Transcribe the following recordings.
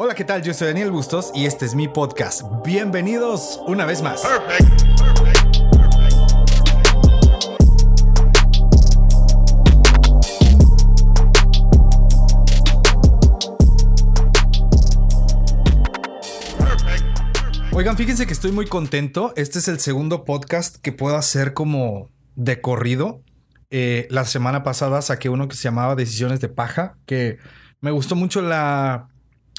Hola, ¿qué tal? Yo soy Daniel Bustos y este es mi podcast. Bienvenidos una vez más. Oigan, fíjense que estoy muy contento. Este es el segundo podcast que puedo hacer como de corrido. Eh, la semana pasada saqué uno que se llamaba Decisiones de Paja, que me gustó mucho la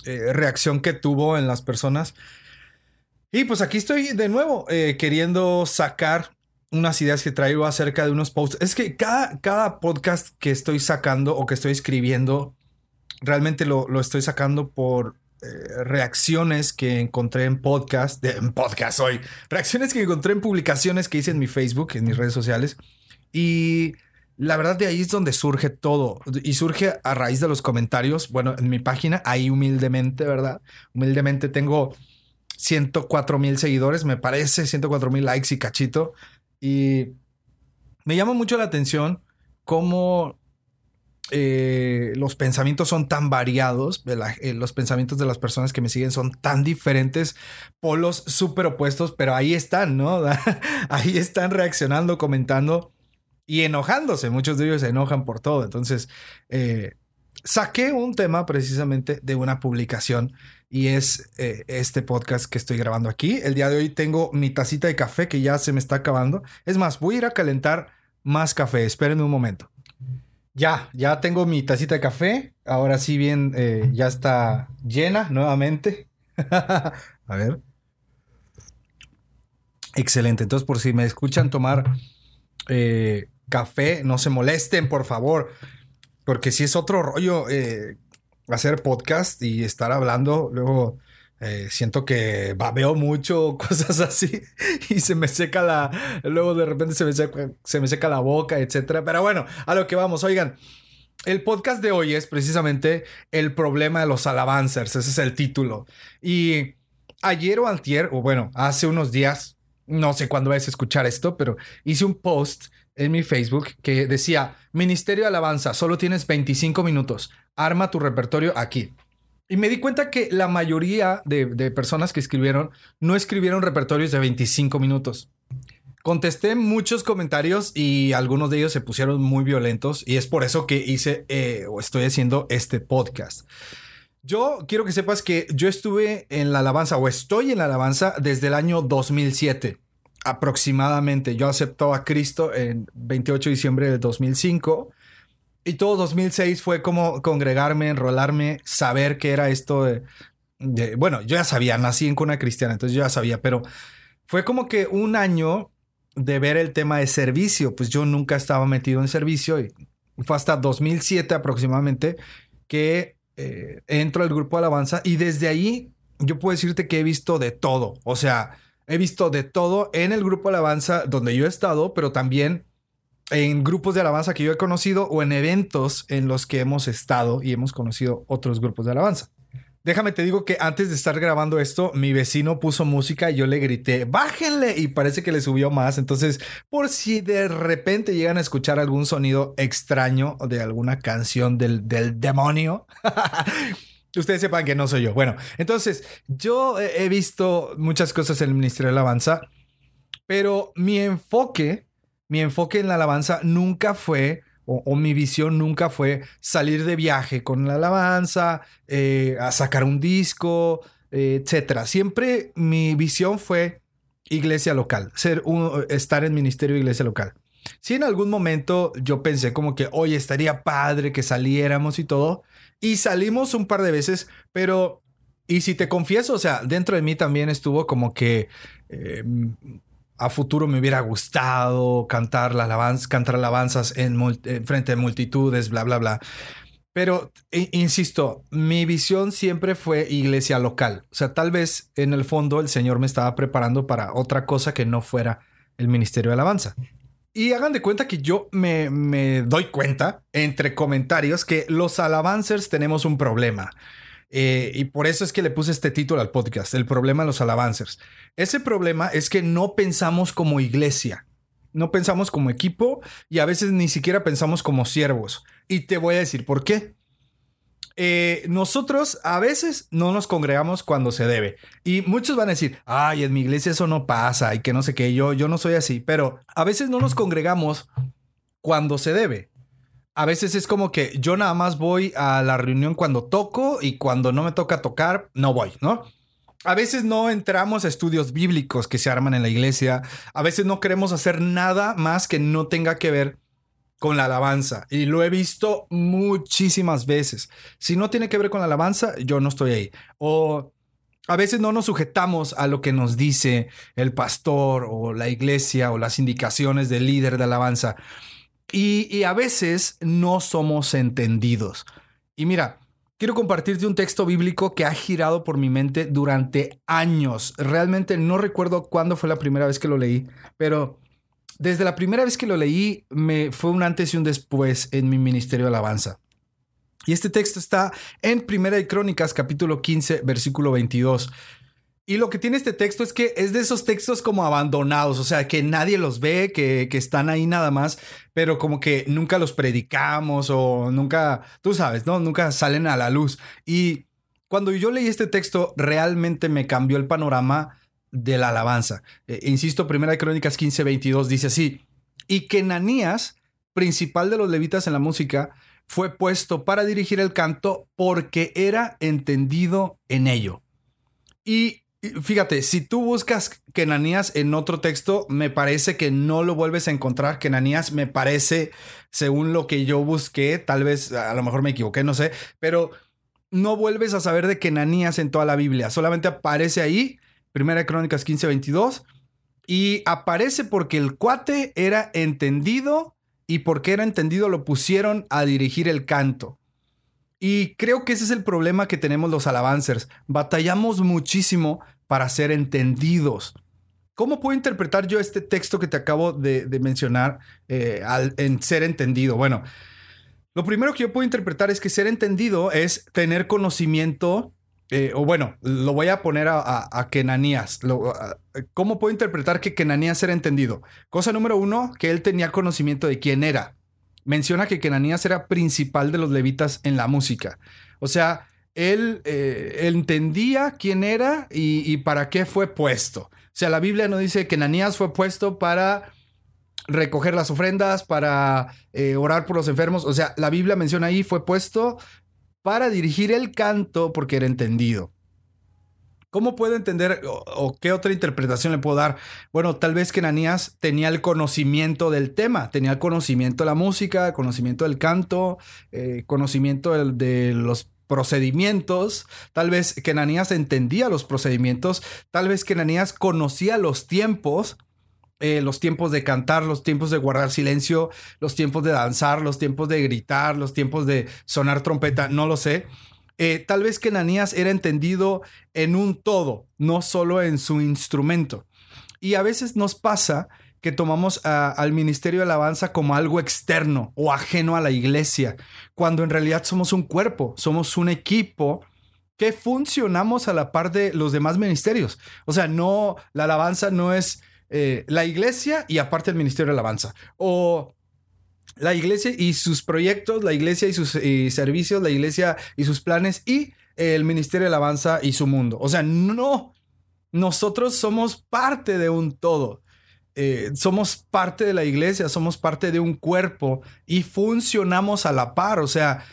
eh, reacción que tuvo en las personas. Y pues aquí estoy de nuevo eh, queriendo sacar unas ideas que traigo acerca de unos posts. Es que cada, cada podcast que estoy sacando o que estoy escribiendo, realmente lo, lo estoy sacando por eh, reacciones que encontré en podcast, en podcast hoy, reacciones que encontré en publicaciones que hice en mi Facebook, en mis redes sociales. Y la verdad de ahí es donde surge todo. Y surge a raíz de los comentarios. Bueno, en mi página, ahí humildemente, ¿verdad? Humildemente tengo 104 mil seguidores, me parece, 104 mil likes y cachito. Y me llama mucho la atención cómo eh, los pensamientos son tan variados, eh, los pensamientos de las personas que me siguen son tan diferentes, polos súper opuestos, pero ahí están, ¿no? ahí están reaccionando, comentando y enojándose. Muchos de ellos se enojan por todo. Entonces, eh, saqué un tema precisamente de una publicación y es este podcast que estoy grabando aquí. El día de hoy tengo mi tacita de café que ya se me está acabando. Es más, voy a ir a calentar más café. Espérenme un momento. Ya, ya tengo mi tacita de café. Ahora sí bien, eh, ya está llena nuevamente. a ver. Excelente. Entonces, por si me escuchan tomar eh, café, no se molesten, por favor. Porque si es otro rollo eh, hacer podcast y estar hablando, luego eh, siento que babeo mucho, cosas así, y se me seca la. Luego de repente se me seca, se me seca la boca, etcétera. Pero bueno, a lo que vamos, oigan. El podcast de hoy es precisamente el problema de los alabancers, ese es el título. Y ayer o antier, o bueno, hace unos días, no sé cuándo vais a escuchar esto, pero hice un post en mi Facebook que decía, Ministerio de Alabanza, solo tienes 25 minutos, arma tu repertorio aquí. Y me di cuenta que la mayoría de, personas que escribieron no escribieron repertorios de 25 minutos. Contesté muchos comentarios y algunos de ellos se pusieron muy violentos y es por eso que hice eh, o estoy haciendo este podcast. Yo quiero que sepas que yo estuve en la alabanza o estoy en la alabanza desde el año 2007 aproximadamente. Yo acepto a Cristo en 28 de diciembre del 2005 y todo 2006 fue como congregarme, enrolarme, saber qué era esto de, Bueno, yo ya sabía, nací en cuna cristiana, entonces yo ya sabía, pero fue como que un año de ver el tema de servicio, pues yo nunca estaba metido en servicio y fue hasta 2007 aproximadamente que eh, entro al grupo de alabanza y desde ahí yo puedo decirte que he visto de todo, o sea, he visto de todo en el grupo alabanza donde yo he estado, pero también en grupos de alabanza que yo he conocido o en eventos en los que hemos estado y hemos conocido otros grupos de alabanza. Déjame te digo que antes de estar grabando esto, mi vecino puso música y yo le grité, bájenle y parece que le subió más. Entonces, por si de repente llegan a escuchar algún sonido extraño de alguna canción del, del demonio, ustedes sepan que no soy yo. Bueno, entonces yo he visto muchas cosas en el Ministerio de Alabanza, pero mi enfoque mi enfoque en la alabanza nunca fue, o, mi visión nunca fue salir de viaje con la alabanza, eh, a sacar un disco, eh, etc. Siempre mi visión fue iglesia local, ser un, estar en ministerio de iglesia local. Si en algún momento yo pensé como que, hoy estaría padre que saliéramos y todo, y salimos un par de veces, pero, y si te confieso, o sea, dentro de mí también estuvo como que eh, a futuro me hubiera gustado cantar, la alabanza, cantar alabanzas en, frente de multitudes, bla, bla, bla. Pero, insisto, mi visión siempre fue iglesia local. O sea, tal vez en el fondo el Señor me estaba preparando para otra cosa que no fuera el ministerio de alabanza. Y hagan de cuenta que yo me, me doy cuenta, entre comentarios, que los alabancers tenemos un problema. Eh, y por eso es que le puse este título al podcast, El problema de los alabancers. Ese problema es que no pensamos como iglesia, no pensamos como equipo y a veces ni siquiera pensamos como siervos. Y te voy a decir por qué. Eh, nosotros a veces no nos congregamos cuando se debe. Y muchos van a decir, ay, en mi iglesia eso no pasa y que no sé qué, yo, yo no soy así, pero a veces no nos congregamos cuando se debe. A veces es como que yo nada más voy a la reunión cuando toco y cuando no me toca tocar, no voy, ¿no? A veces no entramos a estudios bíblicos que se arman en la iglesia. A veces no queremos hacer nada más que no tenga que ver con la alabanza. Y lo he visto muchísimas veces. Si no tiene que ver con la alabanza, yo no estoy ahí. O a veces no nos sujetamos a lo que nos dice el pastor o la iglesia o las indicaciones del líder de alabanza. Y, a veces no somos entendidos. Y mira, Quiero compartirte un texto bíblico que ha girado por mi mente durante años. Realmente no recuerdo cuándo fue la primera vez que lo leí, pero desde la primera vez que lo leí me fue un antes y un después en mi ministerio de alabanza. Y este texto está en Primera de Crónicas capítulo 15 versículo 22. Y lo que tiene este texto es que es de esos textos como abandonados, o sea, que nadie los ve, que, están ahí nada más, pero como que nunca los predicamos o nunca, tú sabes, ¿no? Nunca salen a la luz. Y cuando yo leí este texto, realmente me cambió el panorama de la alabanza. Eh, insisto, Primera de Crónicas 15, 22 dice así, y que Nanías, principal de los levitas en la música, fue puesto para dirigir el canto porque era entendido en ello. Y Fíjate, si tú buscas Kenanías en otro texto, me parece que no lo vuelves a encontrar. Kenanías me parece, según lo que yo busqué, tal vez a lo mejor me equivoqué, no sé, pero no vuelves a saber de Kenanías en toda la Biblia. Solamente aparece ahí, Primera Crónicas 15, 22, y aparece porque el cuate era entendido y porque era entendido lo pusieron a dirigir el canto. Y creo que ese es el problema que tenemos los alabancers. Batallamos muchísimo para ser entendidos. ¿Cómo puedo interpretar yo este texto que te acabo de, mencionar eh, en ser entendido? Bueno, lo primero que yo puedo interpretar es que ser entendido es tener conocimiento, eh, o bueno, lo voy a poner a, Kenanías. ¿Cómo puedo interpretar que Kenanías era entendido? Cosa número uno, que él tenía conocimiento de quién era menciona que Kenanías era principal de los levitas en la música. O sea, él, eh, entendía quién era y, para qué fue puesto. O sea, la Biblia no dice que Kenanías fue puesto para recoger las ofrendas, para eh, orar por los enfermos. O sea, la Biblia menciona ahí fue puesto para dirigir el canto porque era entendido. ¿Cómo puedo entender o, qué otra interpretación le puedo dar? Bueno, tal vez que Ananías tenía el conocimiento del tema, tenía el conocimiento de la música, conocimiento del canto, eh, conocimiento de, los procedimientos, tal vez que Ananías entendía los procedimientos, tal vez que Ananías conocía los tiempos, eh, los tiempos de cantar, los tiempos de guardar silencio, los tiempos de danzar, los tiempos de gritar, los tiempos de sonar trompeta, no lo sé. Eh, tal vez que Ananías era entendido en un todo, no solo en su instrumento. Y a veces nos pasa que tomamos al ministerio de alabanza como algo externo o ajeno a la iglesia, cuando en realidad somos un cuerpo, somos un equipo que funcionamos a la par de los demás ministerios. O sea, no, la alabanza no es eh, la iglesia y aparte el ministerio de alabanza. O la iglesia y sus proyectos, la iglesia y sus servicios, la iglesia y sus planes y el Ministerio de Alabanza y su mundo. O sea, no, nosotros somos parte de un todo. Eh, somos parte de la iglesia, somos parte de un cuerpo y funcionamos a la par. O sea,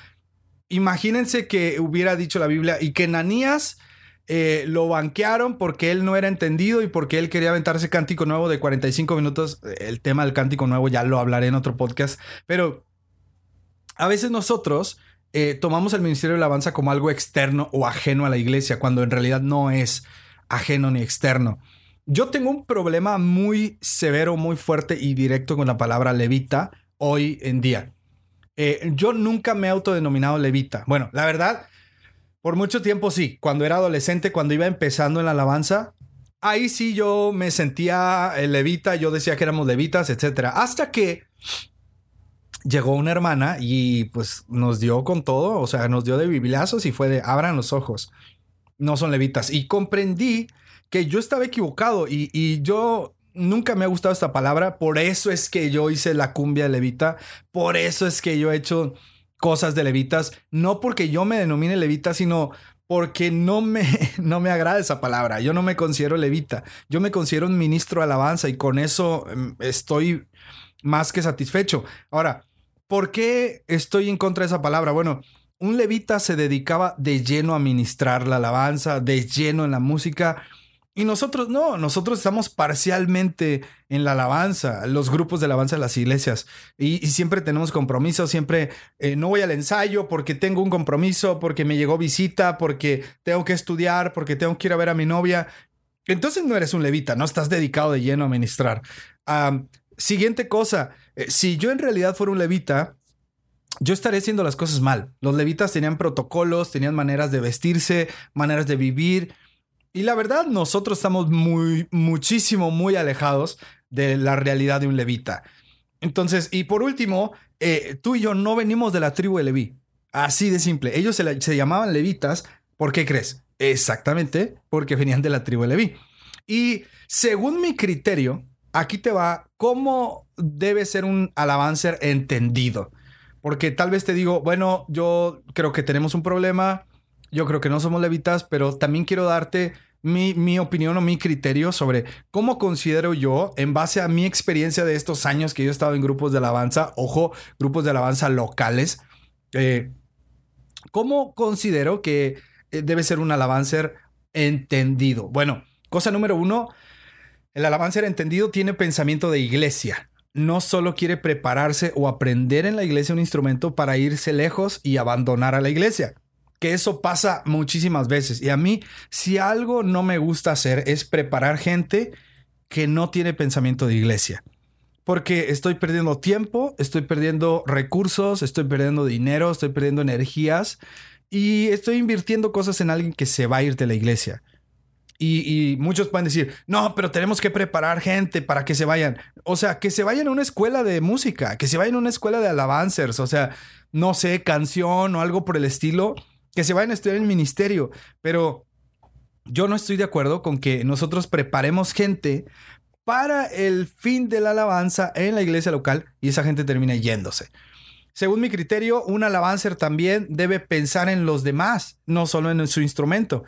imagínense que hubiera dicho la Biblia y que Nanías eh, lo banquearon porque él no era entendido y porque él quería aventarse cántico nuevo de 45 minutos. El tema del cántico nuevo ya lo hablaré en otro podcast, pero a veces nosotros eh, tomamos el ministerio de alabanza como algo externo o ajeno a la iglesia, cuando en realidad no es ajeno ni externo. Yo tengo un problema muy severo, muy fuerte y directo con la palabra levita hoy en día. Eh, yo nunca me he autodenominado levita. Bueno, la verdad, por mucho tiempo sí, cuando era adolescente, cuando iba empezando en la alabanza, ahí sí yo me sentía levita, yo decía que éramos levitas, etcétera, hasta que llegó una hermana y pues nos dio con todo, o sea, nos dio de bibliazos y fue de abran los ojos, no son levitas. Y comprendí que yo estaba equivocado y yo nunca me ha gustado esta palabra, por eso es que yo hice la cumbia levita, por eso es que yo he hecho cosas de levitas, no porque yo me denomine levita, sino porque no me, no me agrada esa palabra. Yo no me considero levita, yo me considero un ministro de alabanza y con eso em, estoy más que satisfecho. Ahora, ¿por qué estoy en contra de esa palabra? Bueno, un levita se dedicaba de lleno a ministrar la alabanza, de lleno en la música. Y nosotros no, nosotros estamos parcialmente en la alabanza, los grupos de alabanza de las iglesias. Y, siempre tenemos compromisos, siempre eh, no voy al ensayo porque tengo un compromiso, porque me llegó visita, porque tengo que estudiar, porque tengo que ir a ver a mi novia. Entonces no eres un levita, no estás dedicado de lleno a ministrar. siguiente cosa, eh, si yo en realidad fuera un levita, yo estaría haciendo las cosas mal. Los levitas tenían protocolos, tenían maneras de vestirse, maneras de vivir. Y la verdad, nosotros estamos muy, muchísimo, muy alejados de la realidad de un levita. Entonces, y por último, eh, tú y yo no venimos de la tribu de Leví. Así de simple. Ellos se, llamaban levitas. ¿Por qué crees? Exactamente porque venían de la tribu de Leví. Y según mi criterio, aquí te va cómo debe ser un alabancer entendido. Porque tal vez te digo, bueno, yo creo que tenemos un problema, yo creo que no somos levitas, pero también quiero darte mi, opinión o mi criterio sobre cómo considero yo, en base a mi experiencia de estos años que yo he estado en grupos de alabanza, ojo, grupos de alabanza locales, eh, cómo considero que eh, debe ser un alabancer entendido. Bueno, cosa número uno, el alabancer entendido tiene pensamiento de iglesia. No solo quiere prepararse o aprender en la iglesia un instrumento para irse lejos y abandonar a la iglesia que eso pasa muchísimas veces. Y a mí, si algo no me gusta hacer es preparar gente que no tiene pensamiento de iglesia. Porque estoy perdiendo tiempo, estoy perdiendo recursos, estoy perdiendo dinero, estoy perdiendo energías y estoy invirtiendo cosas en alguien que se va a ir de la iglesia. Y, y, muchos pueden decir, no, pero tenemos que preparar gente para que se vayan. O sea, que se vayan a una escuela de música, que se vayan a una escuela de alabancers, o sea, no sé, canción o algo por el estilo que se vayan a estudiar en ministerio, pero yo no estoy de acuerdo con que nosotros preparemos gente para el fin de la alabanza en la iglesia local y esa gente termina yéndose. Según mi criterio, un alabancer también debe pensar en los demás, no solo en su instrumento.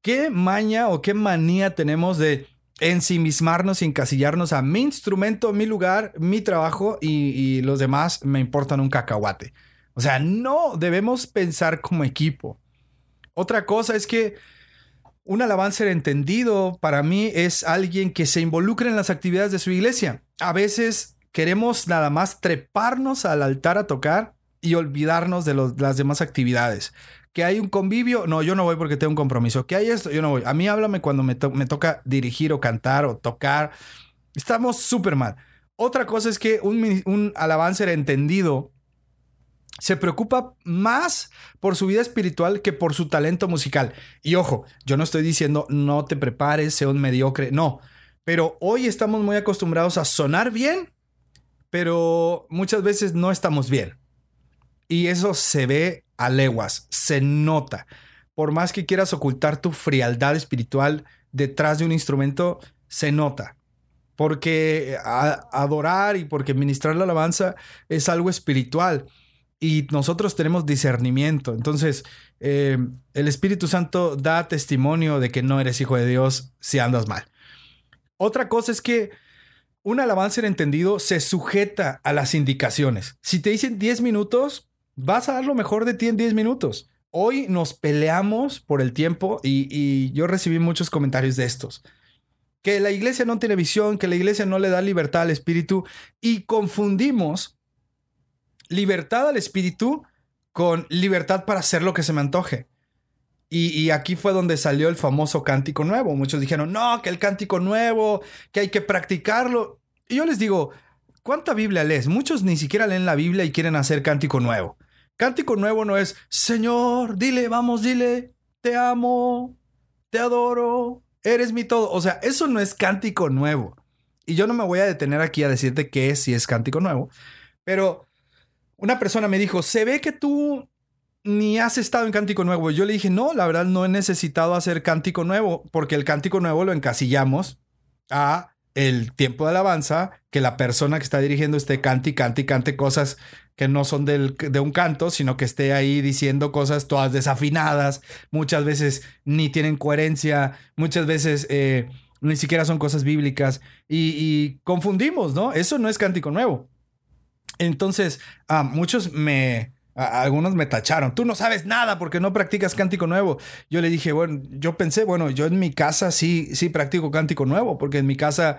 ¿Qué maña o qué manía tenemos de ensimismarnos y encasillarnos a mi instrumento, mi lugar, mi trabajo y, y los demás me importan un cacahuate? O sea, no debemos pensar como equipo. Otra cosa es que un alabancer entendido para mí es alguien que se involucra en las actividades de su iglesia. A veces queremos nada más treparnos al altar a tocar y olvidarnos de las demás actividades. Que hay un convivio, no, yo no voy porque tengo un compromiso. Que hay esto, yo no voy. A mí háblame cuando me, toca dirigir o cantar o tocar. Estamos súper mal. Otra cosa es que un, un alabancer entendido se preocupa más por su vida espiritual que por su talento musical. Y ojo, yo no estoy diciendo no te prepares, sea un mediocre, no. Pero hoy estamos muy acostumbrados a sonar bien, pero muchas veces no estamos bien. Y eso se ve a leguas, se nota. Por más que quieras ocultar tu frialdad espiritual detrás de un instrumento, se nota. Porque adorar y porque ministrar la alabanza es algo espiritual y nosotros tenemos discernimiento. Entonces, eh, el Espíritu Santo da testimonio de que no eres hijo de Dios si andas mal. Otra cosa es que un alabanza entendido se sujeta a las indicaciones. Si te dicen 10 minutos, vas a dar lo mejor de ti en 10 minutos. Hoy nos peleamos por el tiempo y, y yo recibí muchos comentarios de estos que la iglesia no tiene visión, que la iglesia no le da libertad al espíritu y confundimos libertad al espíritu con libertad para hacer lo que se me antoje. Y, aquí fue donde salió el famoso cántico nuevo. Muchos dijeron, no, que el cántico nuevo, que hay que practicarlo. Y yo les digo, ¿cuánta Biblia lees? Muchos ni siquiera leen la Biblia y quieren hacer cántico nuevo. Cántico nuevo no es, Señor, dile, vamos, dile, te amo, te adoro, eres mi todo. O sea, eso no es cántico nuevo. Y yo no me voy a detener aquí a decirte qué es si es cántico nuevo, pero una persona me dijo, se ve que tú ni has estado en Cántico Nuevo. Yo le dije, no, la verdad no he necesitado hacer Cántico Nuevo, porque el Cántico Nuevo lo encasillamos a el tiempo de alabanza, que la persona que está dirigiendo esté cante y cante y cante cosas que no son del, de un canto, sino que esté ahí diciendo cosas todas desafinadas, muchas veces ni tienen coherencia, muchas veces eh, ni siquiera son cosas bíblicas y, confundimos, ¿no? Eso no es cántico nuevo. Entonces, a muchos me, algunos me tacharon, tú no sabes nada porque no practicas cántico nuevo. Yo le dije, bueno, yo pensé, bueno, yo en mi casa sí, sí practico cántico nuevo, porque en mi casa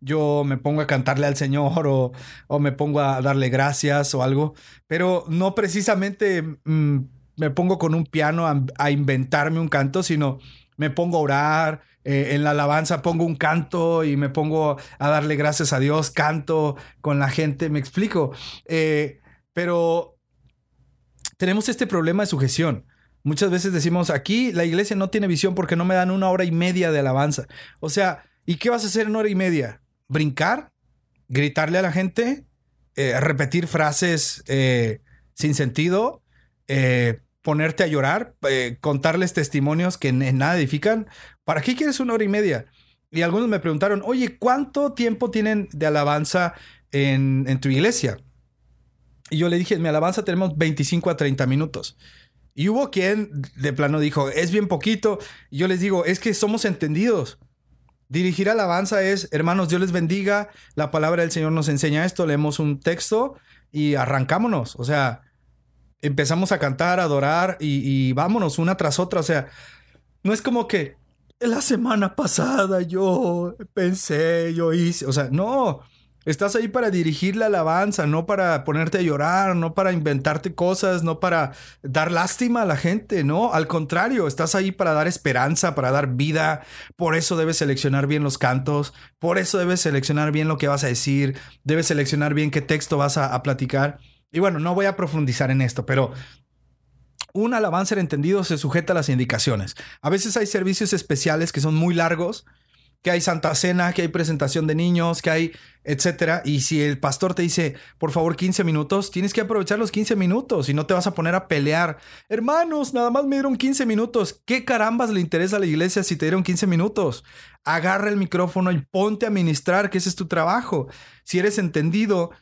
yo me pongo a cantarle al Señor o, me pongo a darle gracias o algo, pero no precisamente mm, me pongo con un piano a, inventarme un canto, sino me pongo a orar, eh, en la alabanza pongo un canto y me pongo a darle gracias a Dios, canto con la gente, me explico, eh, pero tenemos este problema de sujeción. Muchas veces decimos, aquí la iglesia no tiene visión porque no me dan una hora y media de alabanza. O sea, ¿y qué vas a hacer en una hora y media? brincar, gritarle a la gente, eh, repetir frases sin sentido, eh, ponerte a llorar, contarles testimonios que en, nada edifican. ¿Para qué quieres una hora y media? Y algunos me preguntaron, oye, ¿cuánto tiempo tienen de alabanza en, en tu iglesia? Y yo le dije, en mi alabanza tenemos 25 a 30 minutos. Y hubo quien de plano dijo, es bien poquito. Y yo les digo, es que somos entendidos. Dirigir alabanza es, hermanos, Dios les bendiga, la palabra del Señor nos enseña esto, leemos un texto y arrancámonos, o sea, empezamos a cantar, a adorar y, vámonos una tras otra, o sea, no es como que la semana pasada yo pensé, yo hice, o sea, no, Estás ahí para dirigir la alabanza, no para ponerte a llorar, no para inventarte cosas, no para dar lástima a la gente, no, al contrario, estás ahí para dar esperanza, para dar vida. Por eso debes seleccionar bien los cantos, por eso debes seleccionar bien lo que vas a decir, debes seleccionar bien qué texto vas a, platicar. Y bueno, no voy a profundizar en esto, pero un alabanza entendido se sujeta a las indicaciones. A veces hay servicios especiales que son muy largos que hay Santa Cena, que hay presentación de niños, que hay etcétera. Y si el pastor te dice, por favor, 15 minutos, tienes que aprovechar los 15 minutos y no te vas a poner a pelear. Hermanos, nada más me dieron 15 minutos. ¿Qué carambas le interesa a la iglesia si te dieron 15 minutos? Agarra el micrófono y ponte a ministrar, que ese es tu trabajo. Si eres entendido,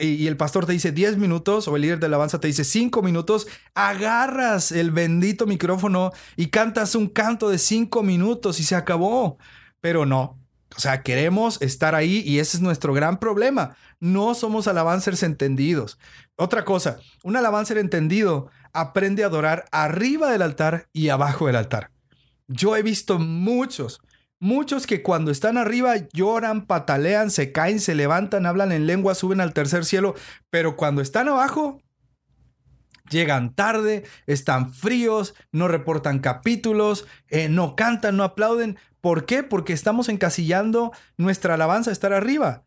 y el pastor te dice 10 minutos o el líder de alabanza te dice 5 minutos, agarras el bendito micrófono y cantas un canto de 5 minutos y se acabó pero no. O sea, queremos estar ahí y ese es nuestro gran problema. No somos alabancers entendidos. Otra cosa, un alabancer entendido aprende a adorar arriba del altar y abajo del altar. Yo he visto muchos, muchos que cuando están arriba lloran, patalean, se caen, se levantan, hablan en lengua, suben al tercer cielo, pero cuando están abajo, llegan tarde, están fríos, no reportan capítulos, eh, no cantan, no aplauden. ¿Por qué? Porque estamos encasillando nuestra alabanza a estar arriba.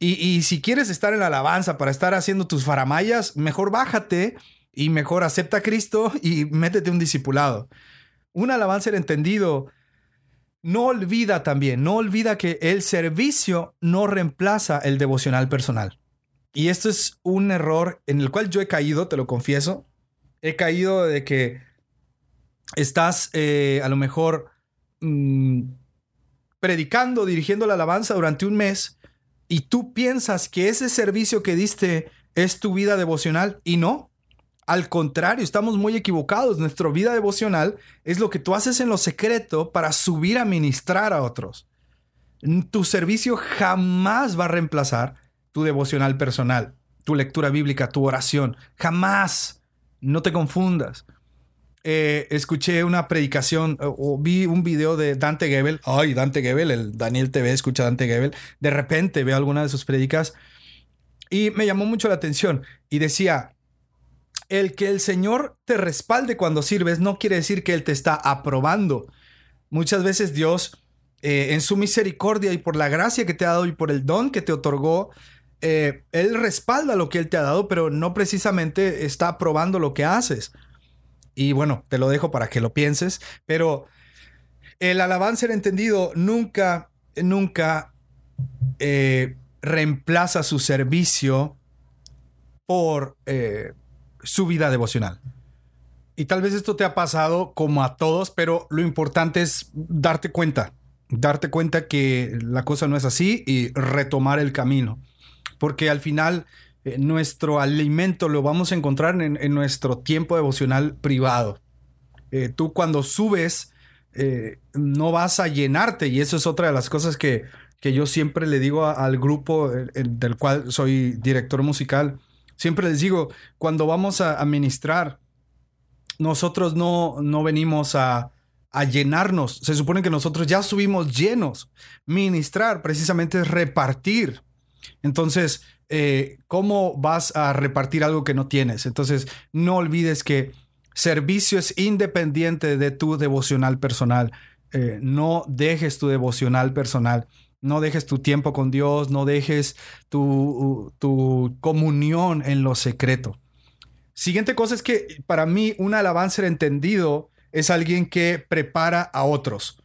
Y, si quieres estar en la alabanza para estar haciendo tus faramayas, mejor bájate y mejor acepta a Cristo y métete un discipulado. Un alabanza entendido no olvida también, no olvida que el servicio no reemplaza el devocional personal. Y esto es un error en el cual yo he caído, te lo confieso. He caído de que estás eh, a lo mejor mm, predicando, dirigiendo la alabanza durante un mes y tú piensas que ese servicio que diste es tu vida devocional y no. Al contrario, estamos muy equivocados. Nuestra vida devocional es lo que tú haces en lo secreto para subir a ministrar a otros. Tu servicio jamás va a reemplazar tu devocional personal, tu lectura bíblica, tu oración. Jamás. No te confundas. Eh, escuché una predicación o, vi un video de Dante Gebel. Ay, Dante Gebel, el Daniel TV escucha Dante Gebel. De repente veo alguna de sus predicas y me llamó mucho la atención. Y decía, el que el Señor te respalde cuando sirves no quiere decir que Él te está aprobando. Muchas veces Dios, eh, en su misericordia y por la gracia que te ha dado y por el don que te otorgó, eh, él respalda lo que Él te ha dado, pero no precisamente está aprobando lo que haces. Y bueno, te lo dejo para que lo pienses, pero el alabanza entendido nunca, nunca eh, reemplaza su servicio por su vida devocional. Y tal vez esto te ha pasado como a todos, pero lo importante es darte cuenta, darte cuenta que la cosa no es así y retomar el camino porque al final eh, nuestro alimento lo vamos a encontrar en, nuestro tiempo devocional privado. Eh, tú cuando subes, eh, no vas a llenarte y eso es otra de las cosas que, que yo siempre le digo al grupo del cual soy director musical. Siempre les digo, cuando vamos a, administrar, nosotros no, no venimos a, a llenarnos. Se supone que nosotros ya subimos llenos. Ministrar precisamente es repartir. Entonces, eh, ¿cómo vas a repartir algo que no tienes? Entonces, no olvides que servicio es independiente de tu devocional personal. Eh, no dejes tu devocional personal. No dejes tu tiempo con Dios, no dejes tu, tu comunión en lo secreto. Siguiente cosa es que para mí un alabanza entendido es alguien que prepara a otros.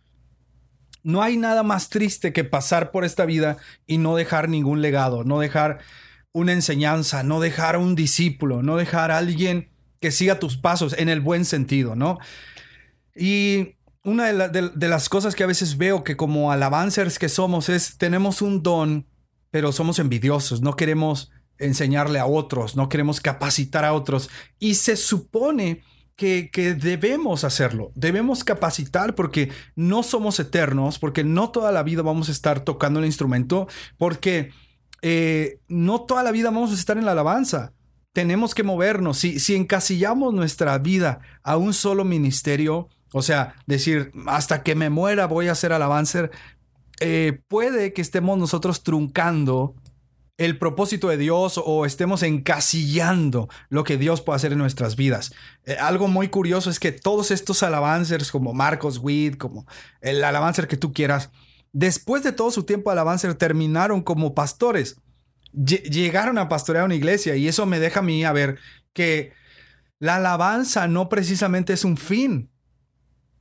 No hay nada más triste que pasar por esta vida y no dejar ningún legado, no dejar una enseñanza, no dejar un discípulo, no dejar a alguien que siga tus pasos en el buen sentido, ¿no? Y una de, las cosas que a veces veo que como alabancers que somos es, tenemos un don, pero somos envidiosos, no queremos enseñarle a otros, no queremos capacitar a otros. Y se supone que, debemos hacerlo, debemos capacitar porque no somos eternos, porque no toda la vida vamos a estar tocando el instrumento, porque eh, no toda la vida vamos a estar en la alabanza. Tenemos que movernos. Si, si encasillamos nuestra vida a un solo ministerio, o sea, decir, hasta que me muera voy a ser alabanza, eh, puede que estemos nosotros truncando el propósito de Dios o estemos encasillando lo que Dios puede hacer en nuestras vidas. Eh, algo muy curioso es que todos estos alabancers como Marcos Witt, como el alabancer que tú quieras, después de todo su tiempo alabancer terminaron como pastores. llegaron a pastorear una iglesia y eso me deja a mí a ver que la alabanza no precisamente es un fin.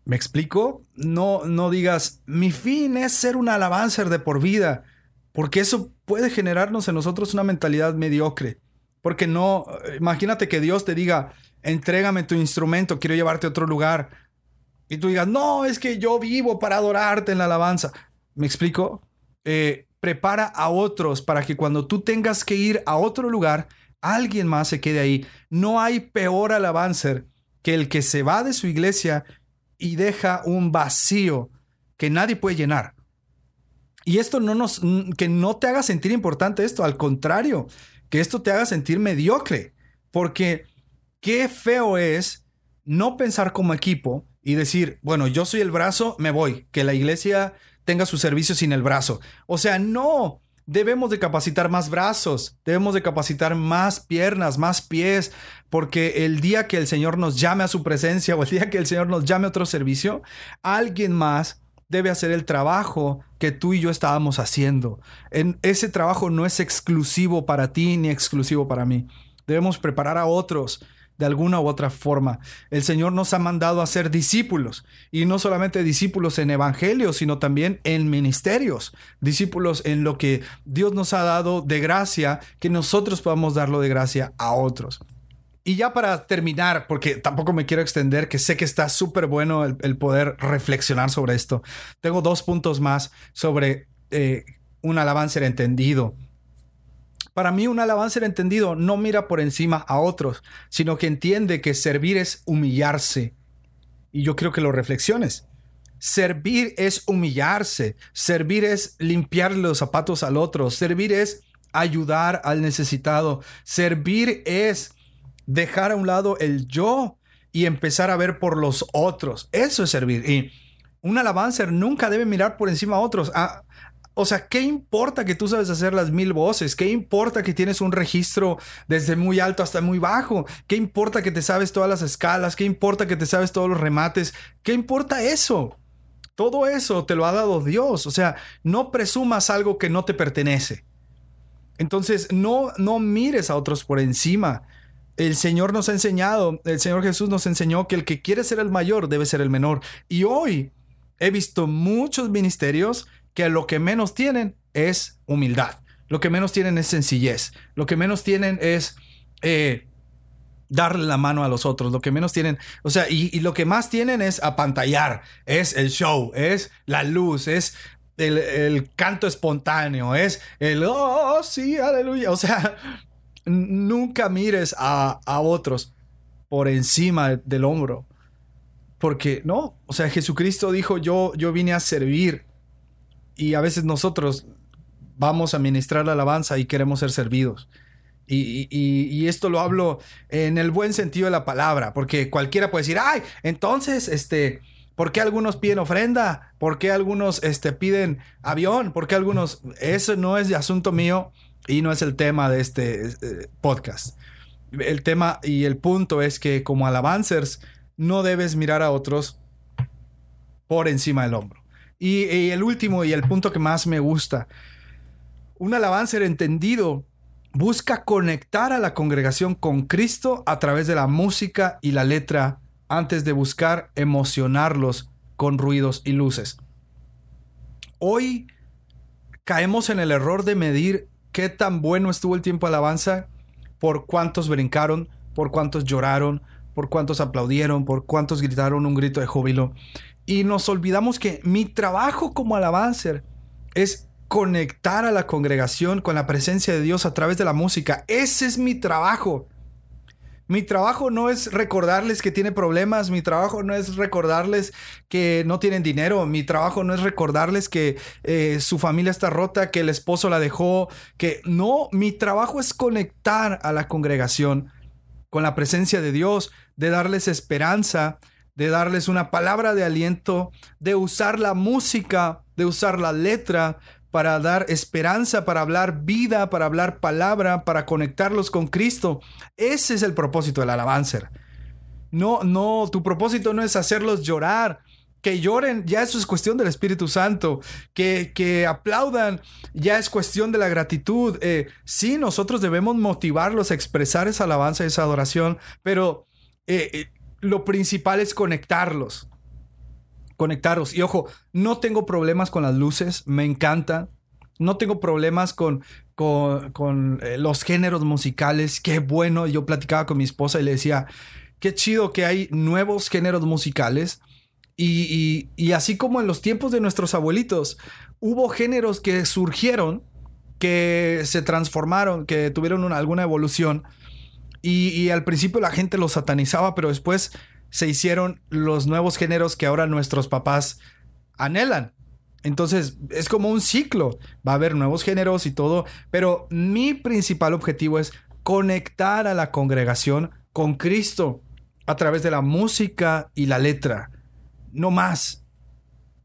¿Me explico? No, no digas, mi fin es ser un alabancer de por vida. Porque eso puede generarnos en nosotros una mentalidad mediocre. Porque no, imagínate que Dios te diga, entrégame tu instrumento, quiero llevarte a otro lugar. Y tú digas, no, es que yo vivo para adorarte en la alabanza. ¿Me explico? Eh, prepara a otros para que cuando tú tengas que ir a otro lugar, alguien más se quede ahí. No hay peor alabanza que el que se va de su iglesia y deja un vacío que nadie puede llenar. Y esto no nos, que no te haga sentir importante esto, al contrario, que esto te haga sentir mediocre, porque qué feo es no pensar como equipo y decir, bueno, yo soy el brazo, me voy, que la iglesia tenga su servicio sin el brazo. O sea, no, debemos de capacitar más brazos, debemos de capacitar más piernas, más pies, porque el día que el Señor nos llame a su presencia o el día que el Señor nos llame a otro servicio, alguien más debe hacer el trabajo que tú y yo estábamos haciendo. En, ese trabajo no es exclusivo para ti ni exclusivo para mí. Debemos preparar a otros de alguna u otra forma. El Señor nos ha mandado a ser discípulos y no solamente discípulos en evangelios, sino también en ministerios, discípulos en lo que Dios nos ha dado de gracia, que nosotros podamos darlo de gracia a otros. Y ya para terminar, porque tampoco me quiero extender, que sé que está súper bueno el, poder reflexionar sobre esto, tengo dos puntos más sobre eh, un alabanza entendido. Para mí un alabanza entendido no mira por encima a otros, sino que entiende que servir es humillarse. Y yo quiero que lo reflexiones. Servir es humillarse, servir es limpiar los zapatos al otro, servir es ayudar al necesitado, servir es dejar a un lado el yo y empezar a ver por los otros. Eso es servir. Y un alabanza nunca debe mirar por encima a otros. Ah, o sea, ¿qué importa que tú sabes hacer las mil voces? ¿Qué importa que tienes un registro desde muy alto hasta muy bajo? ¿Qué importa que te sabes todas las escalas? ¿Qué importa que te sabes todos los remates? ¿Qué importa eso? Todo eso te lo ha dado Dios. O sea, no presumas algo que no te pertenece. Entonces, no, no mires a otros por encima el Señor nos ha enseñado, el Señor Jesús nos enseñó que el que quiere ser el mayor debe ser el menor. Y hoy he visto muchos ministerios que lo que menos tienen es humildad, lo que menos tienen es sencillez, lo que menos tienen es eh, darle la mano a los otros, lo que menos tienen, o sea, y, lo que más tienen es apantallar, es el show, es la luz, es el, canto espontáneo, es el, oh, sí, aleluya, o sea, nunca mires a, a otros por encima del hombro. Porque no, o sea, Jesucristo dijo, yo, yo vine a servir. Y a veces nosotros vamos a ministrar la alabanza y queremos ser servidos. Y, esto lo hablo en el buen sentido de la palabra, porque cualquiera puede decir, ay, entonces, este, ¿por qué algunos piden ofrenda? ¿Por qué algunos este, piden avión? ¿Por qué algunos... Eso no es de asunto mío y no es el tema de este eh, podcast. El tema y el punto es que como alabancers no debes mirar a otros por encima del hombro. Y, el último y el punto que más me gusta, un alabancer entendido busca conectar a la congregación con Cristo a través de la música y la letra antes de buscar emocionarlos con ruidos y luces. Hoy caemos en el error de medir qué tan bueno estuvo el tiempo de alabanza por cuántos brincaron, por cuántos lloraron, por cuántos aplaudieron, por cuántos gritaron un grito de júbilo. Y nos olvidamos que mi trabajo como alabancer es conectar a la congregación con la presencia de Dios a través de la música. Ese es mi trabajo. Mi trabajo no es recordarles que tiene problemas, mi trabajo no es recordarles que no tienen dinero, mi trabajo no es recordarles que eh, su familia está rota, que el esposo la dejó, que no, mi trabajo es conectar a la congregación con la presencia de Dios, de darles esperanza, de darles una palabra de aliento, de usar la música, de usar la letra para dar esperanza, para hablar vida, para hablar palabra, para conectarlos con Cristo. Ese es el propósito del alabanza. No, no, tu propósito no es hacerlos llorar. Que lloren, ya eso es cuestión del Espíritu Santo. Que, que aplaudan, ya es cuestión de la gratitud. Eh, sí, nosotros debemos motivarlos a expresar esa alabanza, esa adoración, pero eh, eh, lo principal es conectarlos conectaros. Y ojo, no tengo problemas con las luces, me encanta. No tengo problemas con, con, eh, los géneros musicales. Qué bueno. Yo platicaba con mi esposa y le decía, qué chido que hay nuevos géneros musicales. Y, así como en los tiempos de nuestros abuelitos, hubo géneros que surgieron, que se transformaron, que tuvieron alguna evolución. Y, al principio la gente los satanizaba, pero después se hicieron los nuevos géneros que ahora nuestros papás anhelan. Entonces es como un ciclo, va a haber nuevos géneros y todo, pero mi principal objetivo es conectar a la congregación con Cristo a través de la música y la letra. No más,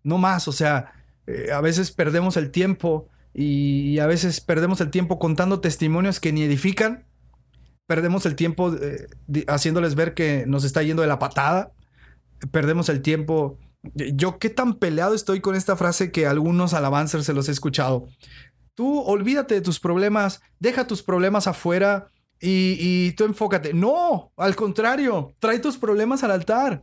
no más, o sea, eh, a veces perdemos el tiempo y a veces perdemos el tiempo contando testimonios que ni edifican perdemos el tiempo eh, haciéndoles ver que nos está yendo de la patada. Perdemos el tiempo. Yo qué tan peleado estoy con esta frase que algunos alabanzers se los he escuchado. Tú olvídate de tus problemas, deja tus problemas afuera y, y tú enfócate. No, al contrario, trae tus problemas al altar.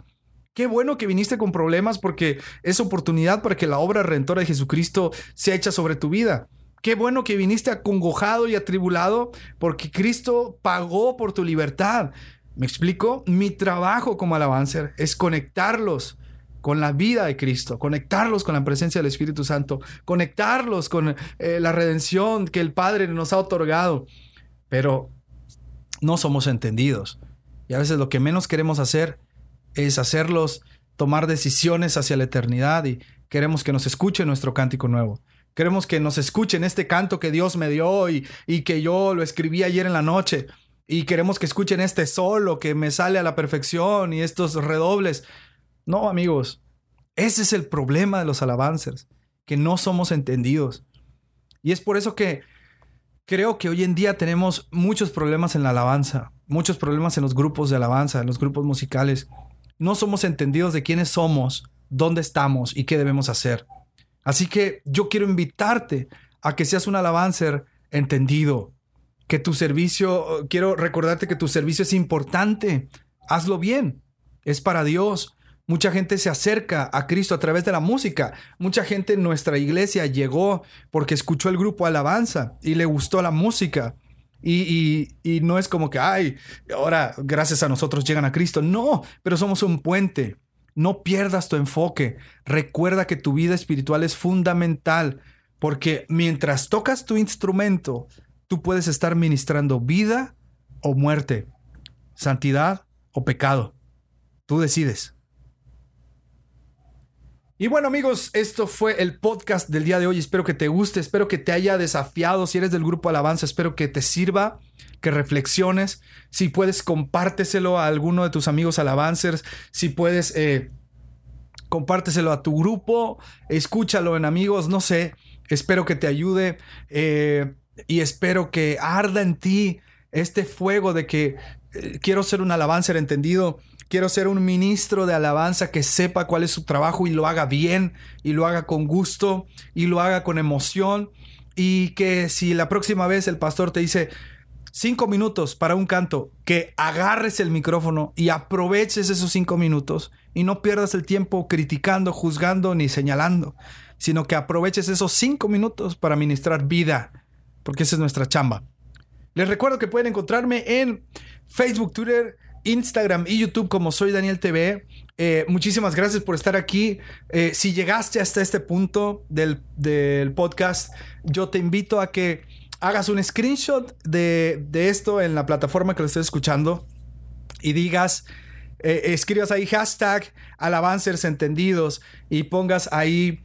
Qué bueno que viniste con problemas porque es oportunidad para que la obra redentora de Jesucristo sea hecha sobre tu vida. Qué bueno que viniste acongojado y atribulado porque Cristo pagó por tu libertad. ¿Me explico? Mi trabajo como alabancer es conectarlos con la vida de Cristo, conectarlos con la presencia del Espíritu Santo, conectarlos con eh, la redención que el Padre nos ha otorgado. Pero no somos entendidos. Y a veces lo que menos queremos hacer es hacerlos tomar decisiones hacia la eternidad y queremos que nos escuche nuestro cántico nuevo. Queremos que nos escuchen este canto que Dios me dio y, y que yo lo escribí ayer en la noche. Y queremos que escuchen este solo que me sale a la perfección y estos redobles. No, amigos. Ese es el problema de los alabanzas, que no somos entendidos. Y es por eso que creo que hoy en día tenemos muchos problemas en la alabanza, muchos problemas en los grupos de alabanza, en los grupos musicales. No somos entendidos de quiénes somos, dónde estamos y qué debemos hacer. Así que yo quiero invitarte a que seas un alabancer entendido, que tu servicio, quiero recordarte que tu servicio es importante, hazlo bien, es para Dios. Mucha gente se acerca a Cristo a través de la música. Mucha gente en nuestra iglesia llegó porque escuchó el grupo Alabanza y le gustó la música. Y, y, no es como que, ay, ahora gracias a nosotros llegan a Cristo. No, pero somos un puente. No pierdas tu enfoque. Recuerda que tu vida espiritual es fundamental porque mientras tocas tu instrumento, tú puedes estar ministrando vida o muerte, santidad o pecado. Tú decides. Y bueno amigos, esto fue el podcast del día de hoy. Espero que te guste, espero que te haya desafiado. Si eres del grupo Alabanza, espero que te sirva, que reflexiones. Si puedes, compárteselo a alguno de tus amigos alabancers. Si puedes, eh, compárteselo a tu grupo. Escúchalo en amigos, no sé. Espero que te ayude eh, y espero que arda en ti este fuego de que quiero ser un alabancer entendido Quiero ser un ministro de alabanza que sepa cuál es su trabajo y lo haga bien y lo haga con gusto y lo haga con emoción y que si la próxima vez el pastor te dice cinco minutos para un canto, que agarres el micrófono y aproveches esos cinco minutos y no pierdas el tiempo criticando, juzgando ni señalando, sino que aproveches esos cinco minutos para ministrar vida, porque esa es nuestra chamba. Les recuerdo que pueden encontrarme en Facebook, Twitter, Instagram y YouTube como soy Daniel TV. Eh, muchísimas gracias por estar aquí. Eh, si llegaste hasta este punto del, podcast, yo te invito a que hagas un screenshot de, esto en la plataforma que lo estés escuchando y digas, eh, escribas ahí hashtag alabancers entendidos y pongas ahí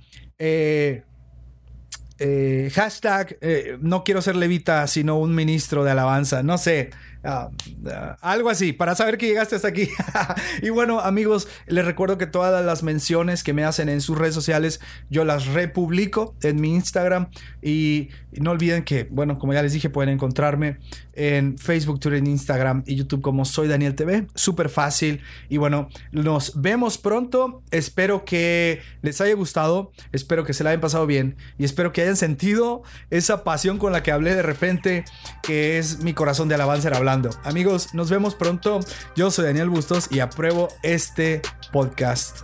hashtag no quiero ser levita sino un ministro de alabanza. No sé. Ah, ah, algo así, para saber que llegaste hasta aquí. y bueno, amigos, les recuerdo que todas las menciones que me hacen en sus redes sociales, yo las republico en mi Instagram. Y, no olviden que, bueno, como ya les dije, pueden encontrarme en Facebook, Twitter, Instagram y YouTube como Soy Daniel TV. Súper fácil. Y bueno, nos vemos pronto. Espero que les haya gustado. Espero que se la hayan pasado bien. Y espero que hayan sentido esa pasión con la que hablé de repente, que es mi corazón de alabanza hablando. Amigos, nos vemos pronto. Yo soy Daniel Bustos y apruebo este podcast.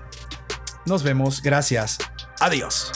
Nos vemos. Gracias. Adiós.